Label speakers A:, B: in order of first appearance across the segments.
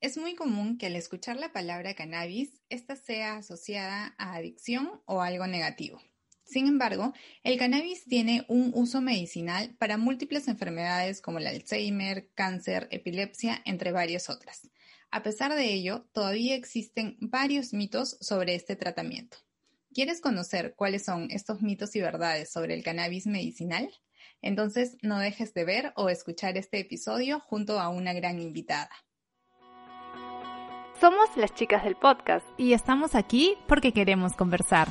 A: Es muy común que al escuchar la palabra cannabis, ésta sea asociada a adicción o algo negativo. Sin embargo, el cannabis tiene un uso medicinal para múltiples enfermedades como el Alzheimer, cáncer, epilepsia, entre varias otras. A pesar de ello, todavía existen varios mitos sobre este tratamiento. ¿Quieres conocer cuáles son estos mitos y verdades sobre el cannabis medicinal? Entonces no dejes de ver o escuchar este episodio junto a una gran invitada.
B: Somos las chicas del podcast y estamos aquí porque queremos conversar.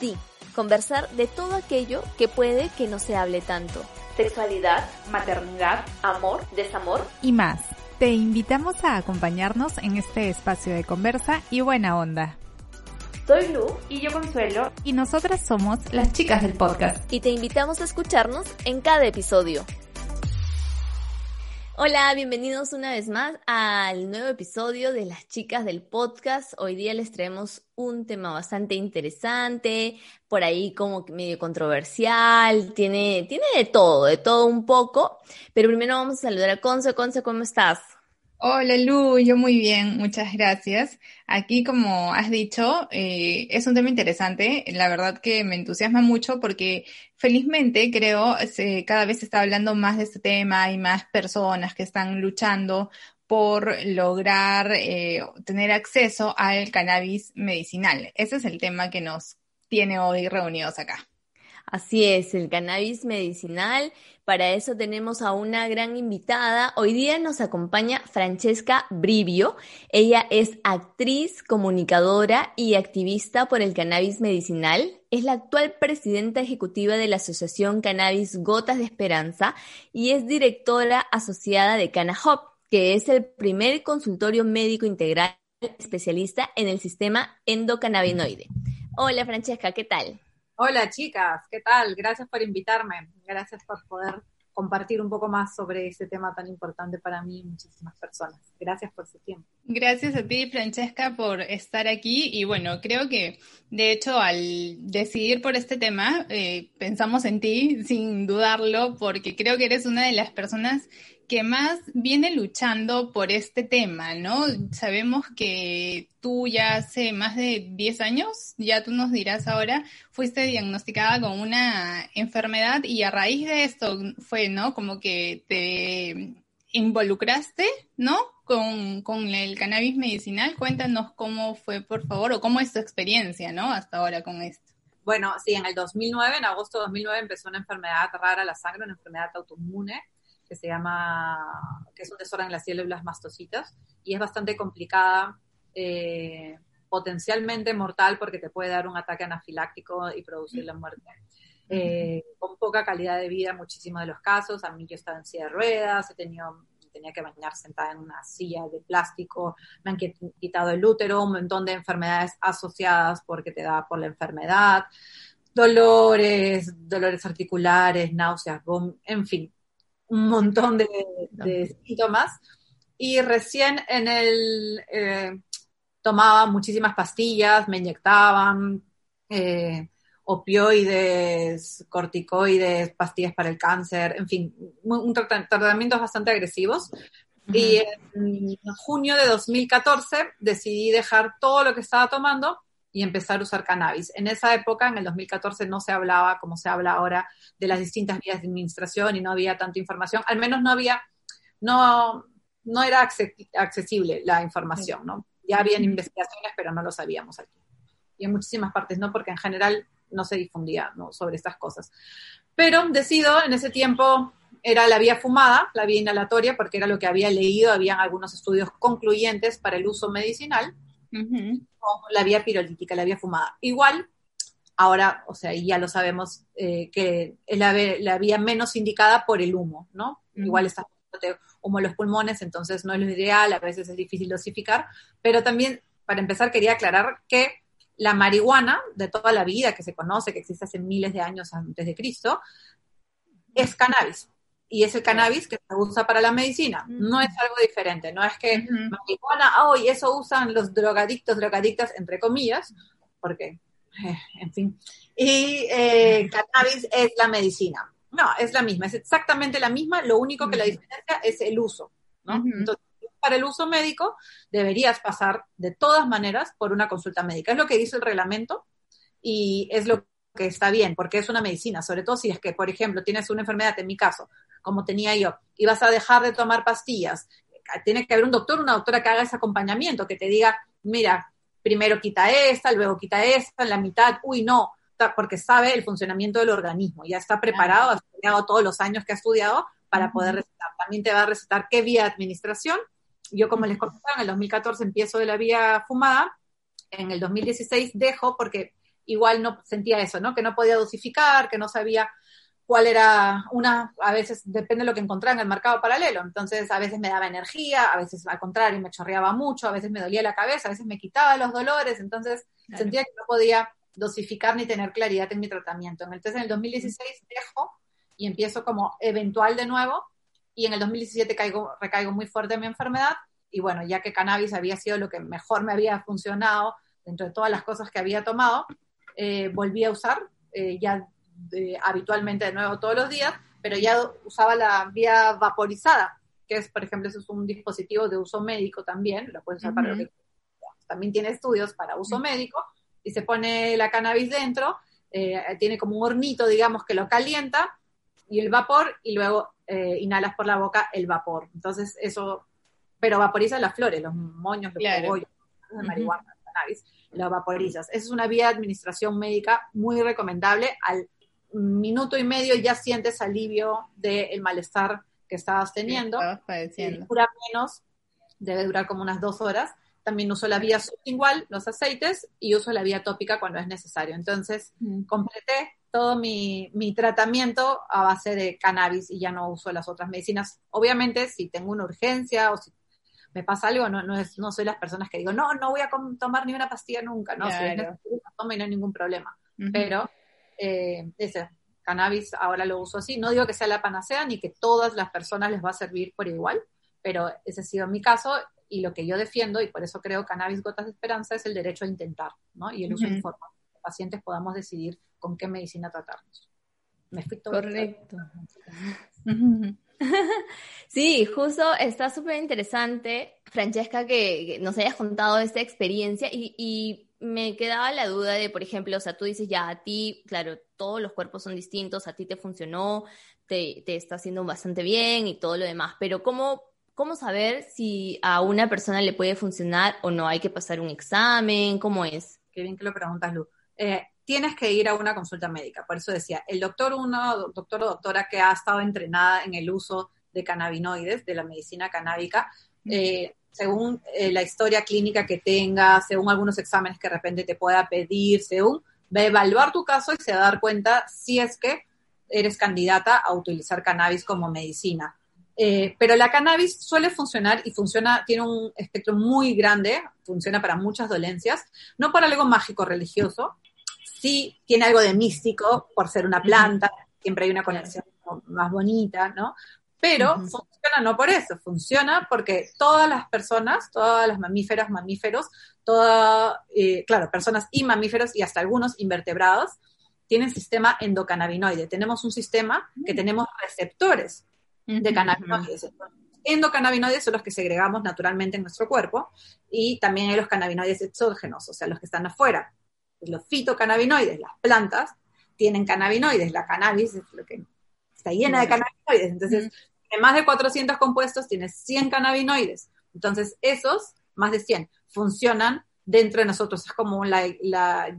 C: Sí conversar de todo aquello que puede que no se hable tanto.
B: Sexualidad, maternidad,
C: amor, desamor
B: y más. Te invitamos a acompañarnos en este espacio de conversa y buena onda.
C: Soy Lu
B: y yo Consuelo y nosotras somos las chicas del podcast.
C: Y te invitamos a escucharnos en cada episodio. Hola, bienvenidos una vez más al nuevo episodio de Las Chicas del Podcast. Hoy día les traemos un tema bastante interesante, por ahí como medio controversial, tiene, tiene de todo, de todo un poco. Pero primero vamos a saludar a Conce. Conce, ¿cómo estás?
A: Hola Lu, yo muy bien, muchas gracias. Aquí, como has dicho, eh, es un tema interesante. La verdad que me entusiasma mucho porque felizmente creo se, cada vez se está hablando más de este tema. Hay más personas que están luchando por lograr eh, tener acceso al cannabis medicinal. Ese es el tema que nos tiene hoy reunidos acá.
C: Así es, el cannabis medicinal. Para eso tenemos a una gran invitada. Hoy día nos acompaña Francesca Brivio. Ella es actriz, comunicadora y activista por el cannabis medicinal. Es la actual presidenta ejecutiva de la Asociación Cannabis Gotas de Esperanza y es directora asociada de CanaHop, que es el primer consultorio médico integral especialista en el sistema endocannabinoide. Hola Francesca, ¿qué tal?
D: Hola chicas, ¿qué tal? Gracias por invitarme. Gracias por poder compartir un poco más sobre ese tema tan importante para mí y muchísimas personas. Gracias por su tiempo.
A: Gracias a ti, Francesca, por estar aquí. Y bueno, creo que de hecho al decidir por este tema, eh, pensamos en ti sin dudarlo, porque creo que eres una de las personas que más viene luchando por este tema, ¿no? Sabemos que tú ya hace más de 10 años, ya tú nos dirás ahora, fuiste diagnosticada con una enfermedad y a raíz de esto fue, ¿no? Como que te involucraste, ¿no? Con, con el cannabis medicinal. Cuéntanos cómo fue, por favor, o cómo es tu experiencia, ¿no? Hasta ahora con esto.
D: Bueno, sí, en el 2009, en agosto de 2009, empezó una enfermedad rara la sangre, una enfermedad autoinmune que se llama, que es un desorden en las células mastocitas y es bastante complicada, eh, potencialmente mortal porque te puede dar un ataque anafiláctico y producir la muerte. Eh, con poca calidad de vida en muchísimos de los casos. A mí yo estaba en silla de ruedas, he tenido, tenía que bañar sentada en una silla de plástico, me han quitado el útero, un montón de enfermedades asociadas porque te da por la enfermedad, dolores, dolores articulares, náuseas, en fin, un montón de, síntomas. Y recién en el, eh, tomaba muchísimas pastillas, me inyectaban eh, opioides, corticoides, pastillas para el cáncer, en fin, un, tratamientos bastante agresivos. Y en junio de 2014 decidí dejar todo lo que estaba tomando y empezar a usar cannabis. En esa época, en el 2014, no se hablaba como se habla ahora de las distintas vías de administración y no había tanta información, al menos no había, no, no era accesible la información, ¿no? Ya habían investigaciones, pero no lo sabíamos aquí. Y en muchísimas partes no, porque en general no se difundía ¿no? sobre estas cosas. Pero decido, en ese tiempo era la vía fumada, la vía inhalatoria, porque era lo que había leído, habían algunos estudios concluyentes para el uso medicinal la vía pirolítica, la vía fumada. Igual, ahora, o sea, ya lo sabemos, eh, que es la, vía menos indicada por el humo, ¿no? Igual está humo en los pulmones, entonces no es lo ideal, a veces es difícil dosificar, pero también, para empezar, quería aclarar que la marihuana de toda la vida que se conoce, que existe hace miles de años antes de Cristo, es cannabis y es el cannabis que se usa para la medicina. No es algo diferente, no es que marihuana, oh, y eso usan los drogadictos, drogadictas, entre comillas, porque, eh, en fin. Y eh, cannabis es la medicina. No, es la misma, es exactamente la misma, lo único que la diferencia es el uso, ¿no? Entonces, para el uso médico, deberías pasar de todas maneras por una consulta médica. Es lo que dice el reglamento y es lo que está bien, porque es una medicina, sobre todo si es que, por ejemplo, tienes una enfermedad, en mi caso, como tenía yo, y vas a dejar de tomar pastillas, tiene que haber un doctor, una doctora que haga ese acompañamiento, que te diga, mira, primero quita esta, luego quita esta, en la mitad, uy, no, porque sabe el funcionamiento del organismo, ya está preparado, ha estudiado todos los años que ha estudiado para poder recetar. También te va a recetar qué vía de administración. Yo, como les comentaba, en el 2014 empiezo de la vía fumada, en el 2016 dejo porque igual no sentía eso, ¿no? Que no podía dosificar, que no sabía cuál era una, a veces depende de lo que encontraba en el mercado paralelo. Entonces, a veces me daba energía, a veces al contrario me chorreaba mucho, a veces me dolía la cabeza, a veces me quitaba los dolores. Entonces, sentía que no podía dosificar ni tener claridad en mi tratamiento. Entonces, en el 2016 dejo y empiezo como eventual de nuevo. Y en el 2017 caigo, recaigo muy fuerte en mi enfermedad. Y bueno, ya que cannabis había sido lo que mejor me había funcionado dentro de todas las cosas que había tomado, eh, volví a usar eh, ya habitualmente de nuevo todos los días, pero ya usaba la vía vaporizada, que es, por ejemplo, eso es un dispositivo de uso médico también, lo puedes usar para lo que también tiene estudios para uso médico, y se pone la cannabis dentro, eh, tiene como un hornito, digamos, que lo calienta, y el vapor, y luego inhalas por la boca el vapor. Entonces, eso, pero vaporiza las flores, los moños, los claro. de marihuana, cannabis lo vaporizas. Esa es una vía de administración médica muy recomendable. Al minuto y medio ya sientes alivio del malestar que estabas teniendo.
A: padeciendo.
D: Dura menos, debe durar como unas dos horas. También uso la vía sublingual, los aceites, y uso la vía tópica cuando es necesario. Entonces, completé todo mi, mi, tratamiento a base de cannabis y ya no uso las otras medicinas. Obviamente, si tengo una urgencia o si me pasa algo, no, no, es, no soy las personas que digo, no, no voy a tomar ni una pastilla nunca, no, claro. si no hay ningún problema. Pero eh, ese cannabis ahora lo uso así. No digo que sea la panacea ni que todas las personas les va a servir por igual, pero ese ha sido mi caso y lo que yo defiendo, y por eso creo Cannabis Gotas de Esperanza, es el derecho a intentar, ¿no? Y el uso informado. Los pacientes podamos decidir con qué medicina tratarnos.
C: Me todo Correcto. Sí, justo está súper interesante, Francesca, que, nos hayas contado esta experiencia y, me quedaba la duda de, por ejemplo, o sea, tú dices ya a ti, claro, todos los cuerpos son distintos, a ti te funcionó, te, te está haciendo bastante bien y todo lo demás, pero ¿cómo, ¿cómo saber si a una persona le puede funcionar o no? ¿Hay que pasar un examen? ¿Cómo es?
D: Qué bien que lo preguntas, Lu. Eh, tienes que ir a una consulta médica. Por eso decía, el doctor uno, doctor o doctora que ha estado entrenada en el uso de cannabinoides, de la medicina canábica, eh, según eh, la historia clínica que tenga, según algunos exámenes que de repente te pueda pedir, según, va a evaluar tu caso y se va a dar cuenta si es que eres candidata a utilizar cannabis como medicina. Eh, pero la cannabis suele funcionar y funciona, tiene un espectro muy grande, funciona para muchas dolencias, no para algo mágico religioso, sí tiene algo de místico por ser una planta, siempre hay una conexión más bonita, ¿no? Pero funciona no por eso, funciona porque todas las personas, todas las mamíferas, mamíferos, todas, eh, claro, personas y mamíferos y hasta algunos invertebrados, tienen sistema endocannabinoide. Tenemos un sistema que tenemos receptores de cannabinoides. Endocannabinoides son los que segregamos naturalmente en nuestro cuerpo y también hay los cannabinoides exógenos, o sea, los que están afuera los fitocannabinoides, las plantas, tienen cannabinoides, la cannabis es lo que está llena de cannabinoides, entonces tiene más de 400 compuestos, tiene 100 cannabinoides, entonces esos, más de 100, funcionan dentro de nosotros, es como la,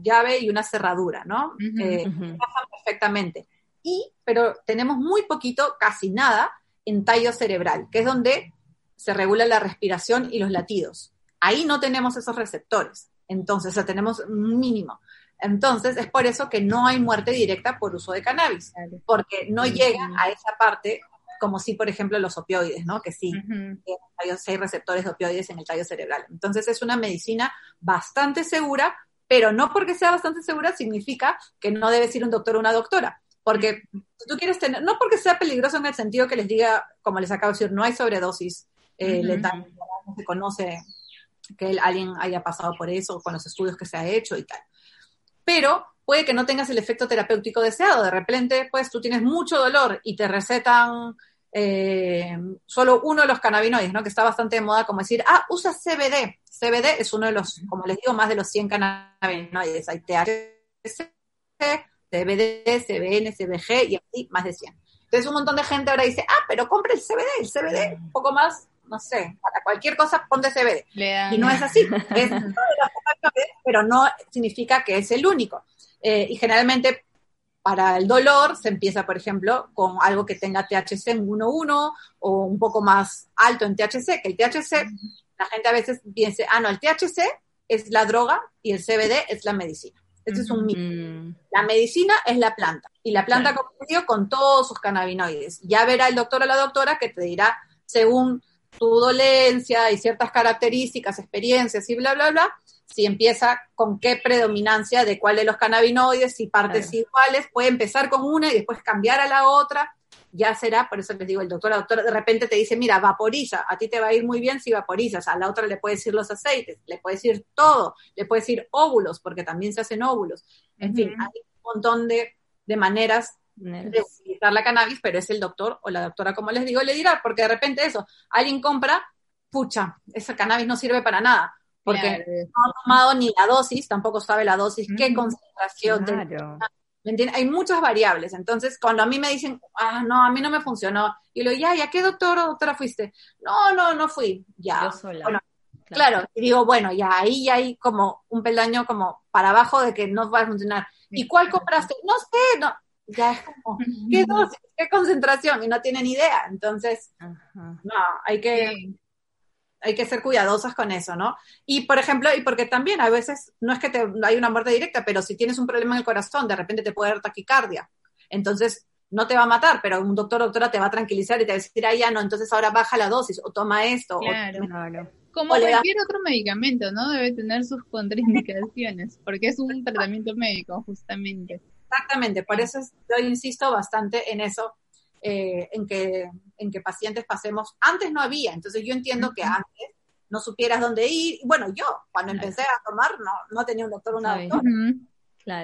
D: llave y una cerradura, ¿no? Eh, perfectamente. Y, pero tenemos muy poquito, casi nada, en tallo cerebral, que es donde se regula la respiración y los latidos. Ahí no tenemos esos receptores. Entonces, o sea, tenemos un mínimo. Entonces, es por eso que no hay muerte directa por uso de cannabis, porque no llega a esa parte como si, por ejemplo, los opioides, ¿no? Que sí, hay receptores de opioides en el tallo cerebral. Entonces, es una medicina bastante segura, pero no porque sea bastante segura significa que no debes ir un doctor o una doctora. Porque si tú quieres tener, no porque sea peligroso en el sentido que les diga, como les acabo de decir, no hay sobredosis eh, letal, no se conoce que alguien haya pasado por eso con los estudios que se ha hecho y tal. Pero puede que no tengas el efecto terapéutico deseado. De repente, pues tú tienes mucho dolor y te recetan eh, solo uno de los cannabinoides, ¿no? Que está bastante de moda, como decir, ah, usa CBD. CBD es uno de los, como les digo, más de los 100 cannabinoides. Hay THC, CBD, CBN, CBG y así más de 100. Entonces un montón de gente ahora dice, ah, pero compre el CBD, el CBD, un poco más, no sé, para cualquier cosa ponte CBD. Y no es así, es pero no significa que es el único. Eh, y generalmente para el dolor se empieza, por ejemplo, con algo que tenga THC en 1.1 o un poco más alto en THC, que el THC, la gente a veces piensa, ah, no, el THC es la droga y el CBD es la medicina. Este es un mito. La medicina es la planta. Y la planta, como digo, con todos sus cannabinoides. Ya verá el doctor o la doctora que te dirá, según tu dolencia y ciertas características, experiencias y bla, bla, bla, si empieza con qué predominancia de cuál de los cannabinoides, si partes iguales, puede empezar con una y después cambiar a la otra, ya será, por eso les digo, el doctor, la doctora de repente te dice, mira, vaporiza, a ti te va a ir muy bien si vaporizas, a la otra le puedes decir los aceites, le puedes decir todo, le puedes decir óvulos, porque también se hacen óvulos. En fin, hay un montón de, maneras de utilizar la cannabis, pero es el doctor o la doctora, como les digo, le dirá, porque de repente eso, alguien compra, pucha, esa cannabis no sirve para nada porque no ha tomado ni la dosis, tampoco sabe la dosis, qué concentración. Hay muchas variables. Entonces, cuando a mí me dicen, ah, no, a mí no me funcionó, y lo ya, ¿ya qué doctor o doctora fuiste? No, no, no fui. Ya. claro. y digo, bueno, ya ahí ya hay como un peldaño como para abajo de que no va a funcionar. ¿Y cuál compraste? No sé, no. Ya es como, ¿qué dosis? ¿Qué concentración? Y no tienen idea. Entonces, no, hay que hay que ser cuidadosas con eso, ¿no? Y por ejemplo, y porque también a veces no es que te, hay una muerte directa, pero si tienes un problema en el corazón, de repente te puede dar taquicardia. Entonces, no te va a matar, pero un doctor o doctora te va a tranquilizar y te va a decir, ah, ya no, entonces ahora baja la dosis o toma esto.
A: Claro, claro. Como cualquier otro medicamento, ¿no? Debe tener sus contraindicaciones, porque es un tratamiento médico, justamente.
D: Exactamente, por eso yo insisto bastante en eso, eh, en, que, en que pacientes pasemos. Antes no había, entonces yo entiendo que antes no supieras dónde ir. Bueno, yo cuando empecé a tomar no, no tenía un doctor, una doctora.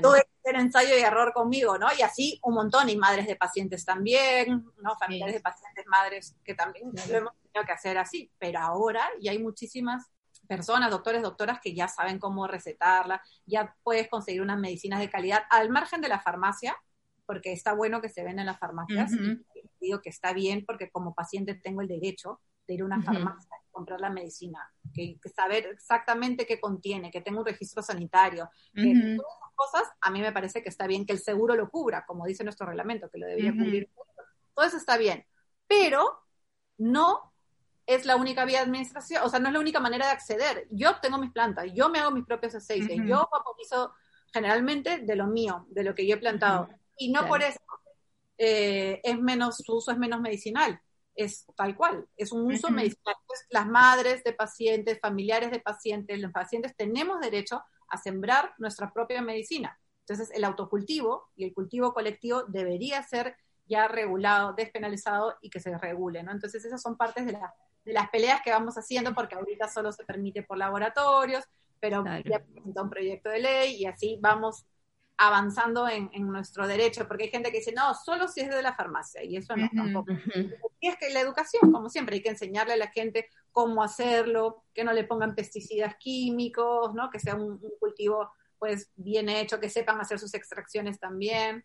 D: Tuve que hacer ensayo y error conmigo, ¿no? Y así un montón, y madres de pacientes también, ¿no? Familiares de pacientes, madres que también lo hemos tenido que hacer así. Pero ahora ya hay muchísimas personas, doctores, doctoras que ya saben cómo recetarla, ya puedes conseguir unas medicinas de calidad al margen de la farmacia, porque está bueno que se ven en las farmacias. y digo que está bien porque como paciente tengo el derecho de ir a una farmacia y comprar la medicina, que, saber exactamente qué contiene, que tenga un registro sanitario, que todas esas cosas, a mí me parece que está bien que el seguro lo cubra, como dice nuestro reglamento, que lo debería cubrir. Todo eso está bien, pero no es la única vía de administración, o sea, no es la única manera de acceder. Yo tengo mis plantas, yo me hago mis propios aceites, yo vaporizo generalmente de lo mío, de lo que yo he plantado. Y no por eso eh, es menos, su uso es menos medicinal, es tal cual, es un uso medicinal. las madres de pacientes, familiares de pacientes, los pacientes tenemos derecho a sembrar nuestra propia medicina. Entonces, el autocultivo y el cultivo colectivo debería ser ya regulado, despenalizado y que se regule, ¿no? Entonces, esas son partes de, de las peleas que vamos haciendo porque ahorita solo se permite por laboratorios, pero ya presenta un proyecto de ley y así vamos avanzando en, nuestro derecho, porque hay gente que dice, no, solo si es de la farmacia, y eso no, tampoco. Y es que la educación, como siempre, hay que enseñarle a la gente cómo hacerlo, que no le pongan pesticidas químicos, ¿no? Que sea un, un cultivo, pues, bien hecho, que sepan hacer sus extracciones también.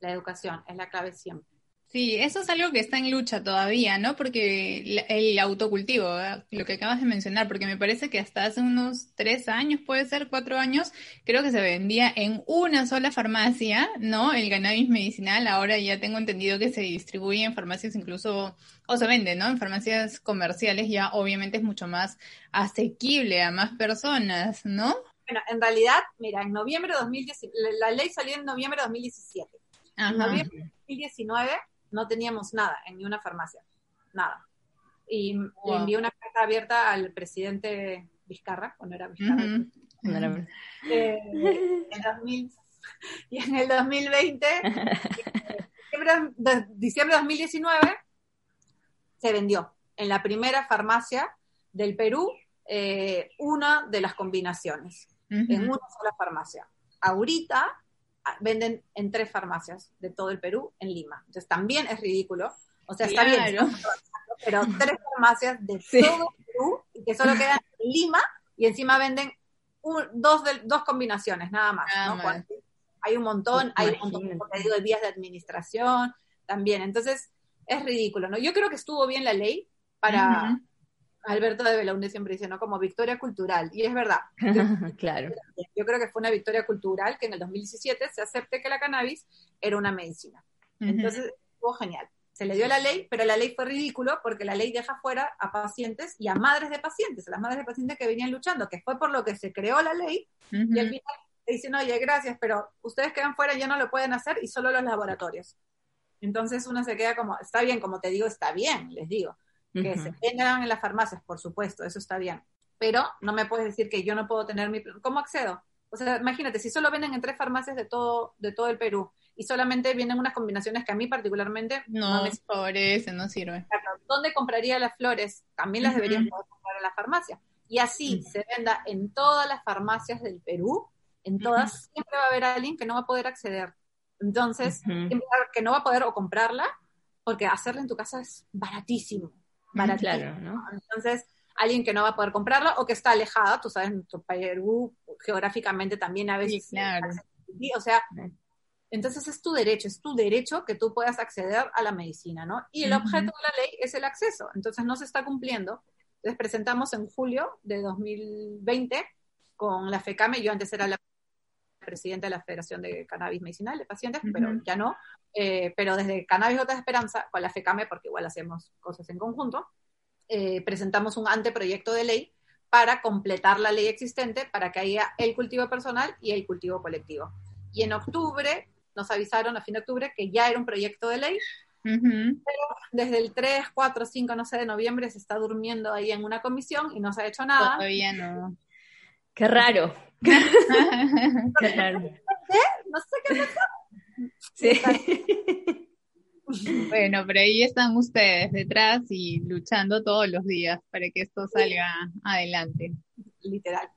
D: La educación es la clave siempre.
A: Sí, eso es algo que está en lucha todavía, ¿no? Porque el autocultivo, lo que acabas de mencionar, porque me parece que hasta hace unos tres años, puede ser cuatro años, creo que se vendía en una sola farmacia, ¿no? El cannabis medicinal, ahora ya tengo entendido que se distribuye en farmacias incluso, o se vende, ¿no? En farmacias comerciales ya obviamente es mucho más asequible a más personas, ¿no?
D: Bueno, en realidad, mira, en noviembre de 2017, la ley salió en noviembre de 2017. En noviembre de 2019 no teníamos nada en ni una farmacia, nada. Y le envié una carta abierta al presidente Vizcarra, cuando era Vizcarra. Eh, y en el 2020, de, diciembre de 2019, se vendió en la primera farmacia del Perú eh, una de las combinaciones, en una sola farmacia. Ahorita venden en tres farmacias de todo el Perú en Lima. Entonces también es ridículo O sea, está bien, pero tres farmacias de todo Perú y que solo quedan en Lima y encima venden dos, de, dos combinaciones, nada más. Hay un montón, hay un montón de vías de administración también. Entonces, es ridículo, ¿no? Yo creo que estuvo bien la ley para, Alberto de Belaunde siempre dice, ¿no? Como victoria cultural. Y es verdad.
C: claro.
D: Yo creo que fue una victoria cultural que en el 2017 se acepte que la cannabis era una medicina. Entonces, estuvo genial. Se le dio la ley, pero la ley fue ridículo porque la ley deja fuera a pacientes y a madres de pacientes, a las madres de pacientes que venían luchando, que fue por lo que se creó la ley. Y al final dicen, oye, gracias, pero ustedes quedan fuera, ya no lo pueden hacer y solo los laboratorios. Entonces uno se queda como, está bien, como te digo, está bien, les digo que se vendan en las farmacias, por supuesto, eso está bien. Pero no me puedes decir que yo no puedo tener mi... ¿Cómo accedo? O sea, imagínate, si solo venden en tres farmacias de todo, de todo el Perú y solamente vienen unas combinaciones que a mí particularmente
A: no, me favorece, no sirve.
D: ¿Dónde compraría las flores? También las deberían poder comprar en la farmacia. Y así se venda en todas las farmacias del Perú, en todas, siempre va a haber alguien que no va a poder acceder. Entonces, que no va a poder o comprarla, porque hacerla en tu casa es baratísimo.
C: Claro, ¿no?
D: Entonces, alguien que no va a poder comprarla o que está alejada, tú sabes, tu Perú geográficamente también a veces.
A: claro.
D: O sea, entonces es tu derecho, es tu derecho que tú puedas acceder a la medicina, ¿no? Y el objeto de la ley es el acceso, entonces no se está cumpliendo. Les presentamos en julio de 2020 con la FECAME, yo antes era la presidenta de la Federación de Cannabis Medicinal de Pacientes, pero ya no. Eh, pero desde Cannabis Otra Esperanza, con la FECAME, porque igual hacemos cosas en conjunto, eh, presentamos un anteproyecto de ley para completar la ley existente para que haya el cultivo personal y el cultivo colectivo. Y en octubre nos avisaron, a fin de octubre, que ya era un proyecto de ley, pero desde el 3, 4, 5, no sé, de noviembre se está durmiendo ahí en una comisión y no se ha hecho nada.
A: Todavía no.
D: Qué raro. No sé qué pasó.
C: Sí.
A: Bueno, pero ahí están ustedes detrás y luchando todos los días para que esto salga adelante.
D: Literal.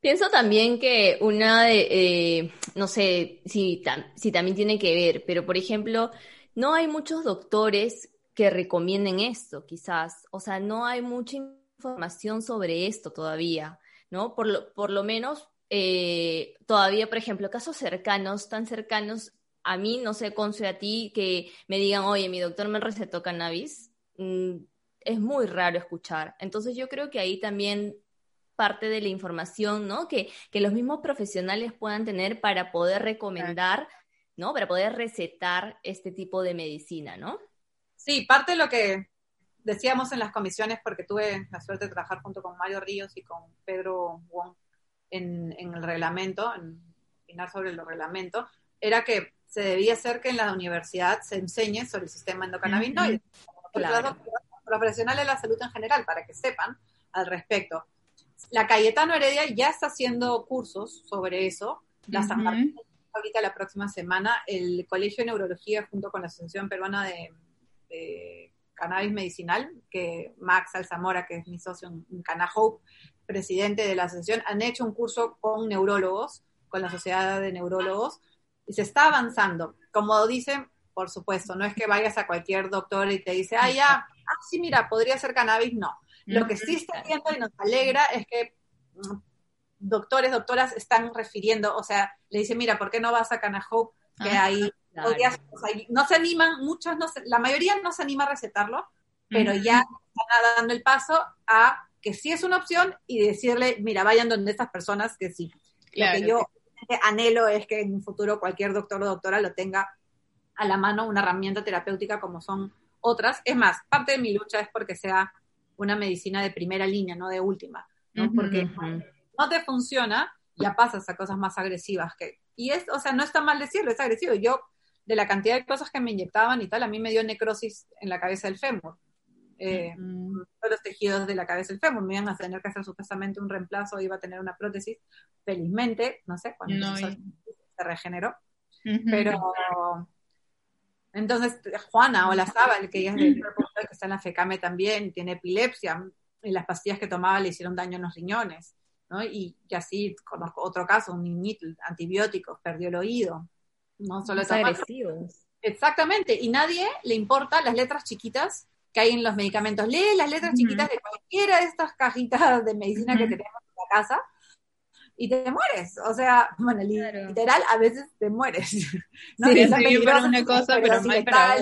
C: Pienso también que una de, eh, no sé si, si también tiene que ver, pero por ejemplo, no hay muchos doctores que recomienden esto, quizás. O sea, no hay mucha información sobre esto todavía, ¿no? Por lo, por lo menos, eh, todavía, por ejemplo, casos cercanos, tan cercanos a mí, no sé, Conce, a ti, que me digan, oye, mi doctor me recetó cannabis, mm, es muy raro escuchar. Entonces yo creo que ahí también parte de la información, ¿no? Que, que los mismos profesionales puedan tener para poder recomendar, ¿no? Para poder recetar este tipo de medicina, ¿no?
D: Sí, parte de lo que decíamos en las comisiones, porque tuve la suerte de trabajar junto con Mario Ríos y con Pedro Wong en, en el reglamento, en opinar sobre el reglamento, era que se debía hacer que en la universidad se enseñe sobre el sistema endocannabinoide, los profesionales de la salud en general, para que sepan al respecto. La Cayetano Heredia ya está haciendo cursos sobre eso. La San Martín, ahorita la próxima semana, el Colegio de Neurología junto con la Asociación Peruana de, Cannabis Medicinal, que Max Alzamora, que es mi socio en Cana Hope, presidente de la asociación, han hecho un curso con neurólogos, con la Sociedad de Neurólogos, y se está avanzando. Como dicen, por supuesto, no es que vayas a cualquier doctor y te dice, ah, ya, ah, sí, mira, podría ser cannabis, no. Lo que sí está viendo y nos alegra es que mm, doctores, doctoras están refiriendo, o sea, le dicen, mira, ¿por qué no vas a Canahope? Que ah, ahí no se animan, muchos, no la mayoría no se anima a recetarlo, pero ya están dando el paso a que sí es una opción y decirle, mira, vayan donde estas personas que sí. lo que yo anhelo es que en un futuro cualquier doctor o doctora lo tenga a la mano una herramienta terapéutica como son otras. Es más, parte de mi lucha es porque sea una medicina de primera línea, no de última, ¿no? Porque no te funciona, ya pasas a cosas más agresivas que... Y es, o sea, no está mal decirlo, es agresivo. Yo, de la cantidad de cosas que me inyectaban y tal, a mí me dio necrosis en la cabeza del fémur. Eh, todos los tejidos de la cabeza del fémur, me iban a tener que hacer supuestamente un reemplazo, iba a tener una prótesis, felizmente, no sé, cuando se regeneró, pero entonces Juana o la Sábal, que ella es que está en la FECAME también, tiene epilepsia, y las pastillas que tomaba le hicieron daño en los riñones, ¿no? Y, así conozco otro caso, un niñito, antibióticos, perdió el oído, no solo
C: agresivos.
D: Exactamente, y nadie le importa las letras chiquitas que hay en los medicamentos. Lee las letras chiquitas de cualquiera de estas cajitas de medicina que tenemos en la casa y te mueres. O sea, bueno, literal, a veces te mueres.
A: ¿no? Sí, sí, para una cosa, pero, mal para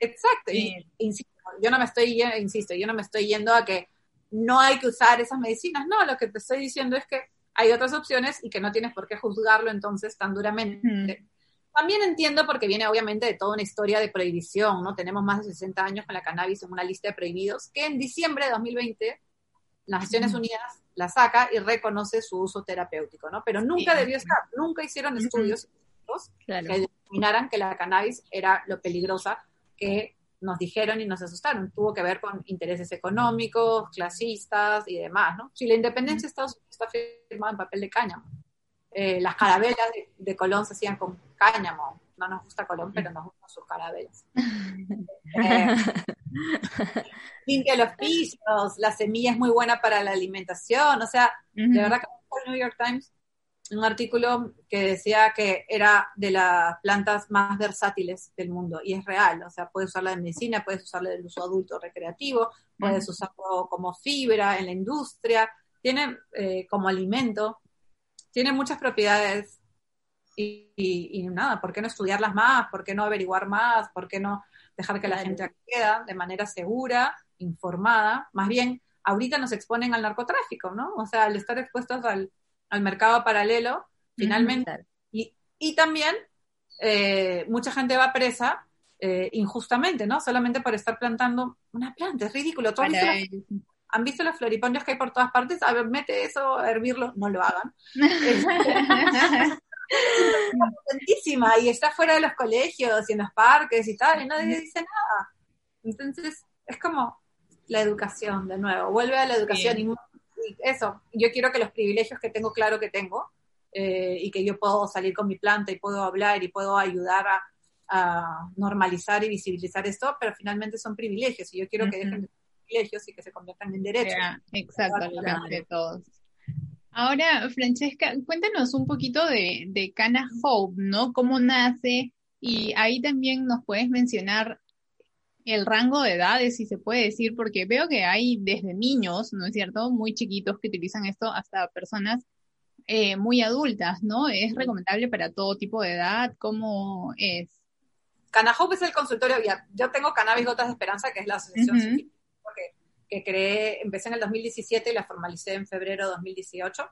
D: Exacto, y, insisto, yo no me estoy, insisto, yo no me estoy yendo a que no hay que usar esas medicinas, no, lo que te estoy diciendo es que hay otras opciones y que no tienes por qué juzgarlo entonces tan duramente. También entiendo porque viene obviamente de toda una historia de prohibición, ¿no? Tenemos más de 60 años con la cannabis en una lista de prohibidos que en diciembre de 2020 las Naciones Unidas la saca y reconoce su uso terapéutico, ¿no? Pero nunca debió estar, nunca hicieron estudios que determinaran que la cannabis era lo peligrosa que nos dijeron y nos asustaron. Tuvo que ver con intereses económicos, clasistas y demás, ¿no? Si la independencia de Estados Unidos está firmada en papel de cáñamo. Eh, las carabelas de, Colón se hacían con cáñamo. No nos gusta Colón, pero nos gustan sus carabelas. eh, limpia los pisos, la semilla es muy buena para la alimentación. O sea, de verdad que el New York Times un artículo que decía que era de las plantas más versátiles del mundo y es real, o sea, puedes usarla en medicina, puedes usarla de uso adulto recreativo, puedes usarlo como fibra en la industria, tiene eh, como alimento, tiene muchas propiedades y, nada, ¿por qué no estudiarlas más? ¿Por qué no averiguar más? ¿Por qué no dejar que la gente acceda de manera segura, informada? Más bien, ahorita nos exponen al narcotráfico, ¿no? O sea, al estar expuestos al al mercado paralelo, finalmente. y, y, también eh, mucha gente va presa eh, injustamente, ¿no? Solamente por estar plantando una planta, es ridículo. ¿Tú ¿Han visto los floripondios que hay por todas partes? A ver, mete eso a hervirlo, no lo hagan. es potentísima y está fuera de los colegios y en los parques y tal, y nadie dice nada. Entonces, es como la educación, de nuevo, vuelve a la educación y eso, yo quiero que los privilegios que tengo claro que tengo eh, y que yo puedo salir con mi planta y puedo hablar y puedo ayudar a, normalizar y visibilizar esto, pero finalmente son privilegios. Y yo quiero que dejen de privilegios y que se conviertan en derechos.
A: exacto, de todos. Ahora, Francesca, cuéntanos un poquito de, de Cana Hope, ¿no? ¿Cómo nace? Y ahí también nos puedes mencionar el rango de edades, si se puede decir, porque veo que hay desde niños, ¿no es cierto?, muy chiquitos que utilizan esto hasta personas eh, muy adultas, ¿no? ¿Es recomendable para todo tipo de edad? ¿Cómo es?
D: Canahope es el consultorio, ya, yo tengo Cannabis Gotas de Esperanza, que es la asociación que creé, empecé en el 2017 y la formalicé en febrero de 2018,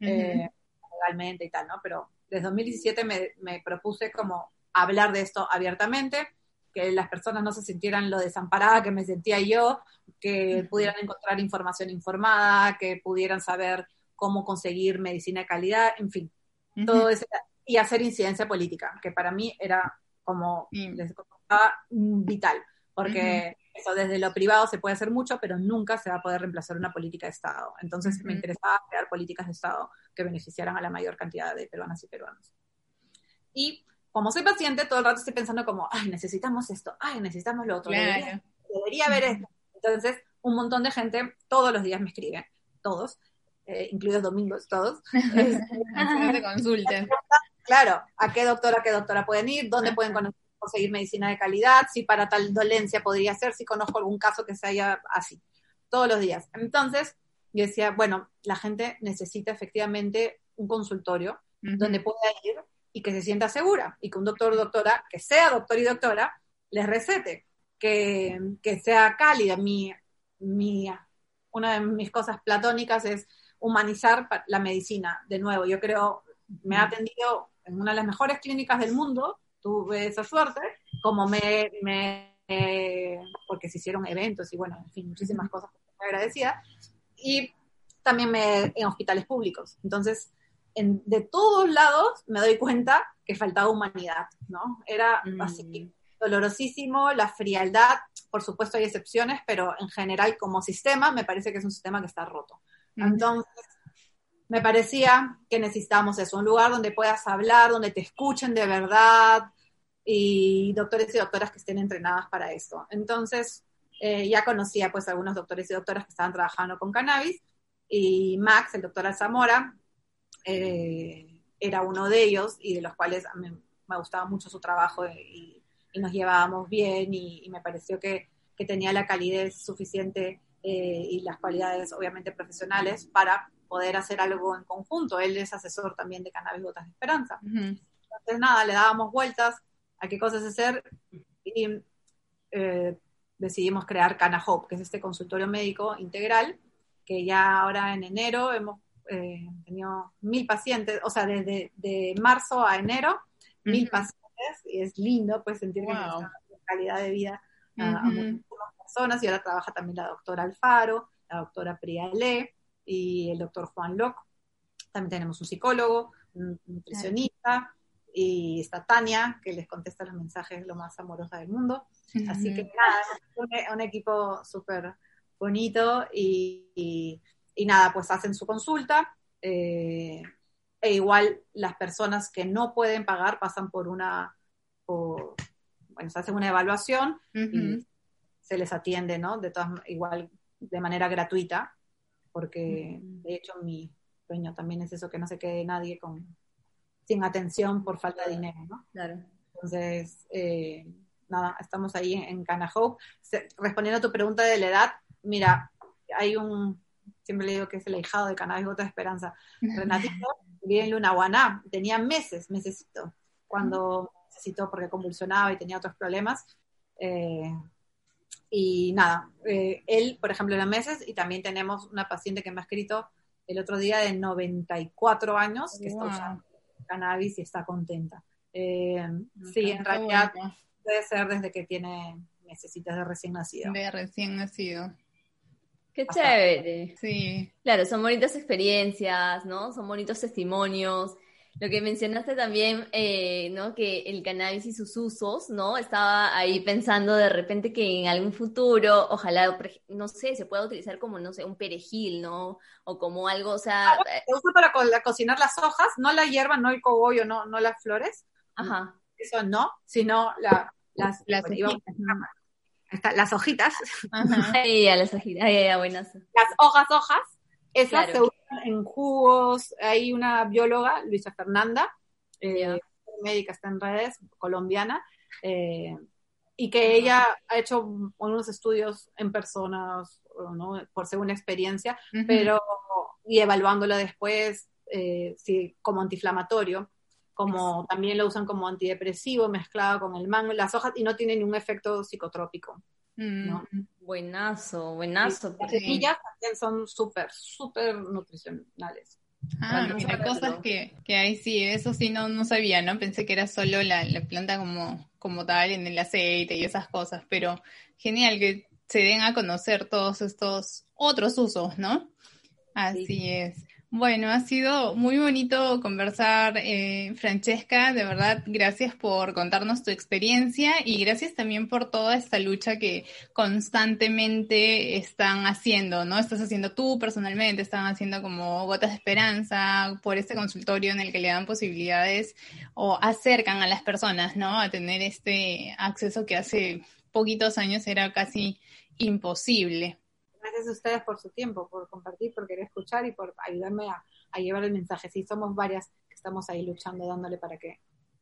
D: eh, legalmente y tal, ¿no? Pero desde 2017 me, me propuse como hablar de esto abiertamente, que las personas no se sintieran lo desamparada que me sentía yo, que pudieran encontrar información informada, que pudieran saber cómo conseguir medicina de calidad, en fin, todo eso, y hacer incidencia política, que para mí era como vital, porque eso desde lo privado se puede hacer mucho, pero nunca se va a poder reemplazar una política de Estado. Entonces me interesaba crear políticas de Estado que beneficiaran a la mayor cantidad de peruanas y peruanos. Y como soy paciente, todo el rato estoy pensando como, ay, necesitamos esto, ay, necesitamos lo otro, debería, debería, haber esto. Entonces, un montón de gente todos los días me escribe, todos, eh, incluidos domingos, todos.
A: de consulta.
D: Claro, ¿a qué doctora, qué doctora pueden ir? ¿Dónde pueden conseguir medicina de calidad? Si para tal dolencia podría ser, si conozco algún caso que se haya así, todos los días. Entonces, yo decía, bueno, la gente necesita efectivamente un consultorio donde pueda ir y que se sienta segura y que un doctor o doctora, que sea doctor y doctora, les recete, que, que sea cálida. Mi, mi, una de mis cosas platónicas es humanizar la medicina. De nuevo, yo creo, me ha atendido en una de las mejores clínicas del mundo, tuve esa suerte, como me, me porque se hicieron eventos y bueno, en fin, muchísimas cosas, agradecida. Y también me, en hospitales públicos. Entonces, de todos lados me doy cuenta que faltaba humanidad, ¿no? Era mm. así dolorosísimo, la frialdad, por supuesto hay excepciones, pero en general como sistema me parece que es un sistema que está roto. Entonces, me parecía que necesitábamos eso, un lugar donde puedas hablar, donde te escuchen de verdad y doctores y doctoras que estén entrenadas para eso. Entonces, eh, ya conocía pues algunos doctores y doctoras que estaban trabajando con cannabis y Max, el doctor Alzamora, eh, era uno de ellos y de los cuales me, gustaba mucho su trabajo y, y nos llevábamos bien y, me pareció que, que, tenía la calidez suficiente eh, y las cualidades obviamente profesionales para poder hacer algo en conjunto. Él es asesor también de Cannabis Gotas de Esperanza. Entonces, nada, le dábamos vueltas a qué cosas hacer y eh, decidimos crear Cana Hope, que es este consultorio médico integral, que ya ahora en enero hemos eh, tenido mil pacientes, o sea, desde de marzo a enero, mil pacientes, y es lindo pues sentir que nos calidad de vida a, muchas personas, y ahora trabaja también la doctora Alfaro, la doctora Priale y el doctor Juan Locke. También tenemos un psicólogo, un nutricionista, y está Tania, que les contesta los mensajes lo más amorosa del mundo. Así que nada, un, equipo súper bonito y, nada, pues hacen su consulta. Eh, e igual las personas que no pueden pagar pasan por una, bueno, se hacen una evaluación y se les atiende, ¿no? De todas, igual de manera gratuita, porque de hecho mi sueño también es eso, que no se quede nadie con, sin atención por falta de dinero, ¿no?
C: Claro.
D: Entonces, eh, nada, estamos ahí en, Cana Hope. respondiendo a tu pregunta de la edad, mira, hay un, siempre le digo que es el hijado de Cannabis Gota de Esperanza, Renatito, vive en Lunaguaná, tenía meses, necesito, cuando necesitó porque convulsionaba y tenía otros problemas. Eh, y nada, eh, él, por ejemplo, era meses y también tenemos una paciente que me ha escrito el otro día de 94 años que está usando cannabis y está contenta. Eh, sí, en realidad puede ser desde que tiene necesitas de recién nacido.
A: De recién nacido.
C: Qué chévere.
A: Sí.
C: Claro, son bonitas experiencias, ¿no? Son bonitos testimonios. Lo que mencionaste también, eh, ¿no? Que el cannabis y sus usos, ¿no? Estaba ahí pensando de repente que en algún futuro, ojalá, no sé, se pueda utilizar como, no sé, un perejil, ¿no? O como algo, o sea...
D: Ah, se usa para cocinar las hojas, no la hierba, no el cogollo, no, no las flores.
C: Ajá.
D: Eso no, sino la, las, las, las hojitas.
C: Ajá. Ay, las hojitas, ay, buenas.
D: Las hojas, hojas, esas se usan en jugos. Hay una bióloga, Luisa Fernanda, eh, médica, está en redes, colombiana, eh, y que ella ha hecho unos estudios en personas, ¿no? por según experiencia, pero y evaluándolo después eh, como antiinflamatorio, como también lo usan como antidepresivo mezclado con el mango, las hojas, y no tiene ningún efecto psicotrópico. ¿no?
C: Buenazo, buenazo.
D: Las semillas también son súper, súper nutricionales.
A: Ah, mira, cosas que, que hay, sí, eso sí no, no sabía, ¿no? Pensé que era solo la, la, planta como, como tal, en el aceite y esas cosas, pero genial que se den a conocer todos estos otros usos, ¿no? Así es. Bueno, ha sido muy bonito conversar, eh, Francesca. De verdad, gracias por contarnos tu experiencia y gracias también por toda esta lucha que constantemente están haciendo, ¿no? Estás haciendo tú personalmente, están haciendo como gotas de esperanza por este consultorio en el que le dan posibilidades o acercan a las personas, ¿no? A tener este acceso que hace poquitos años era casi imposible
D: gracias a ustedes por su tiempo, por compartir, por querer escuchar y por ayudarme a, llevar el mensaje. Sí, somos varias que estamos ahí luchando, dándole para que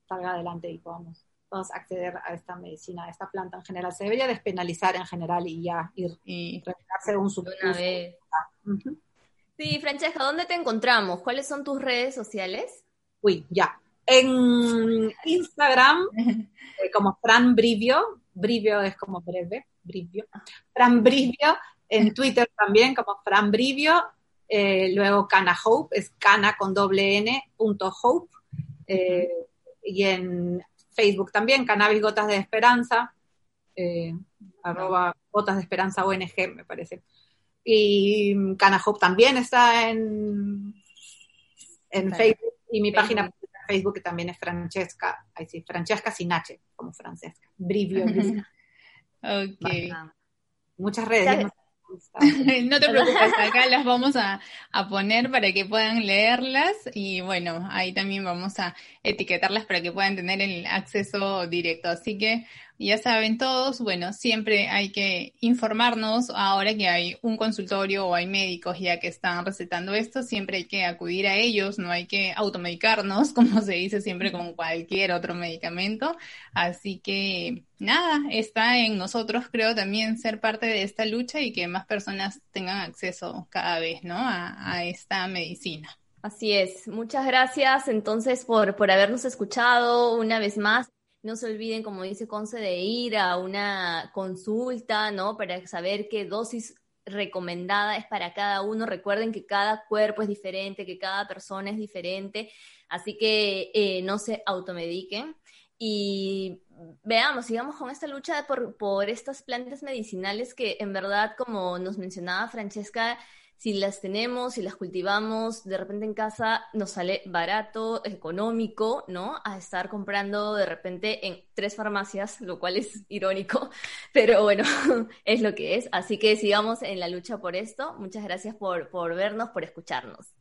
D: salga adelante y podamos todos acceder a esta medicina, a esta planta en general. Se debería despenalizar en general y ya ir y
C: de un una vez. Sí, Francesca, ¿dónde te encontramos? ¿Cuáles son tus redes sociales?
D: Uy, ya. En Instagram, eh, como Fran Brivio, Brivio es como breve, Brivio. Fran Brivio, en Twitter también como Fran Brivio, eh, luego Cana Hope, es cana con doble n, punto hope, eh, y en Facebook también, Cannabis Gotas de Esperanza, eh, arroba Gotas de Esperanza ONG, me parece. Y Cana Hope también está en, en Facebook, y mi página de Facebook también es Francesca, ahí sí, Francesca sin H, como Francesca, Brivio.
A: ok.
D: Muchas redes.
A: No te preocupes, acá las vamos a, poner para que puedan leerlas y bueno, ahí también vamos a etiquetarlas para que puedan tener el acceso directo. Así que ya saben todos, bueno, siempre hay que informarnos ahora que hay un consultorio o hay médicos ya que están recetando esto, siempre hay que acudir a ellos, no hay que automedicarnos, como se dice siempre con cualquier otro medicamento. Así que nada, está en nosotros, creo, también ser parte de esta lucha y que más personas tengan acceso cada vez, ¿no? A, esta medicina.
C: Así es. Muchas gracias entonces por, por habernos escuchado una vez más. No se olviden, como dice Conce, de ir a una consulta, ¿no? Para saber qué dosis recomendada es para cada uno. Recuerden que cada cuerpo es diferente, que cada persona es diferente, así que eh, no se automediquen. Y veamos, sigamos con esta lucha por, por estas plantas medicinales que en verdad, como nos mencionaba Francesca, si las tenemos, si las cultivamos de repente en casa, nos sale barato, económico, ¿no? A estar comprando de repente en tres farmacias, lo cual es irónico, pero bueno, es lo que es. Así que sigamos en la lucha por esto. Muchas gracias por, por vernos, por escucharnos.